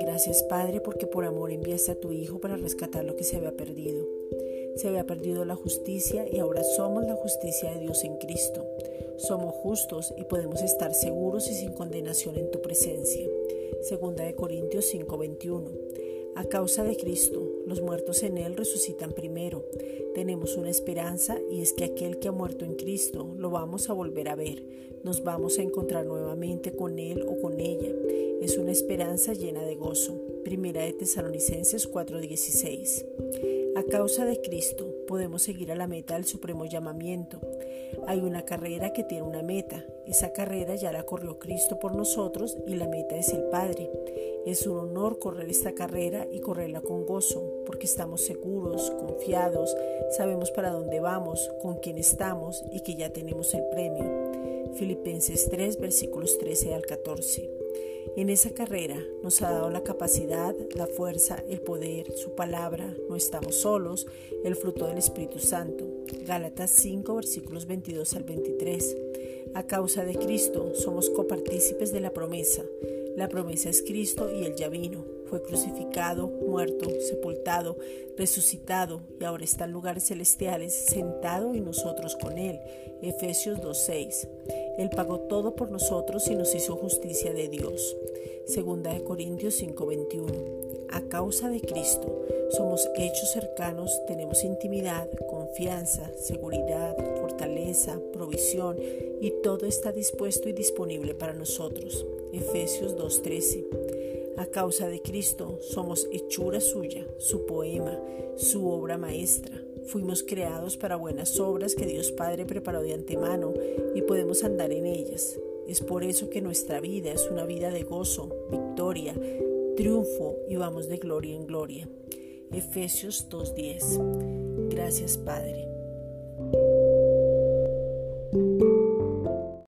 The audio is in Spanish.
Gracias Padre porque por amor enviaste a tu Hijo para rescatar lo que se había perdido. Se había perdido la justicia y ahora somos la justicia de Dios en Cristo. Somos justos y podemos estar seguros y sin condenación en tu presencia. Segunda de Corintios 5:21. A causa de Cristo, los muertos en Él resucitan primero. Tenemos una esperanza y es que aquel que ha muerto en Cristo lo vamos a volver a ver. Nos vamos a encontrar nuevamente con Él o con ella. Es una esperanza llena de gozo. Primera de Tesalonicenses 4:16. A causa de Cristo podemos seguir a la meta del supremo llamamiento. Hay una carrera que tiene una meta. Esa carrera ya la corrió Cristo por nosotros y la meta es el Padre. Es un honor correr esta carrera y correrla con gozo, porque estamos seguros, confiados, sabemos para dónde vamos, con quién estamos y que ya tenemos el premio. Filipenses 3 versículos 13 al 14. En esa carrera nos ha dado la capacidad, la fuerza, el poder, su palabra, no estamos solos, el fruto del Espíritu Santo. Gálatas 5 versículos 22 al 23. A causa de Cristo somos copartícipes de la promesa. La promesa es Cristo y Él ya vino. Fue crucificado, muerto, sepultado, resucitado y ahora está en lugares celestiales, sentado y nosotros con Él. Efesios 2.6. Él pagó todo por nosotros y nos hizo justicia de Dios. Segunda de Corintios 5:21. A causa de Cristo somos hechos cercanos, tenemos intimidad, confianza, seguridad, fortaleza, provisión y todo está dispuesto y disponible para nosotros. Efesios 2:13. A causa de Cristo somos hechura suya, su poema, su obra maestra. Fuimos creados para buenas obras que Dios Padre preparó de antemano y podemos andar en ellas. Es por eso que nuestra vida es una vida de gozo, victoria, triunfo y vamos de gloria en gloria. Efesios 2.10. Gracias Padre.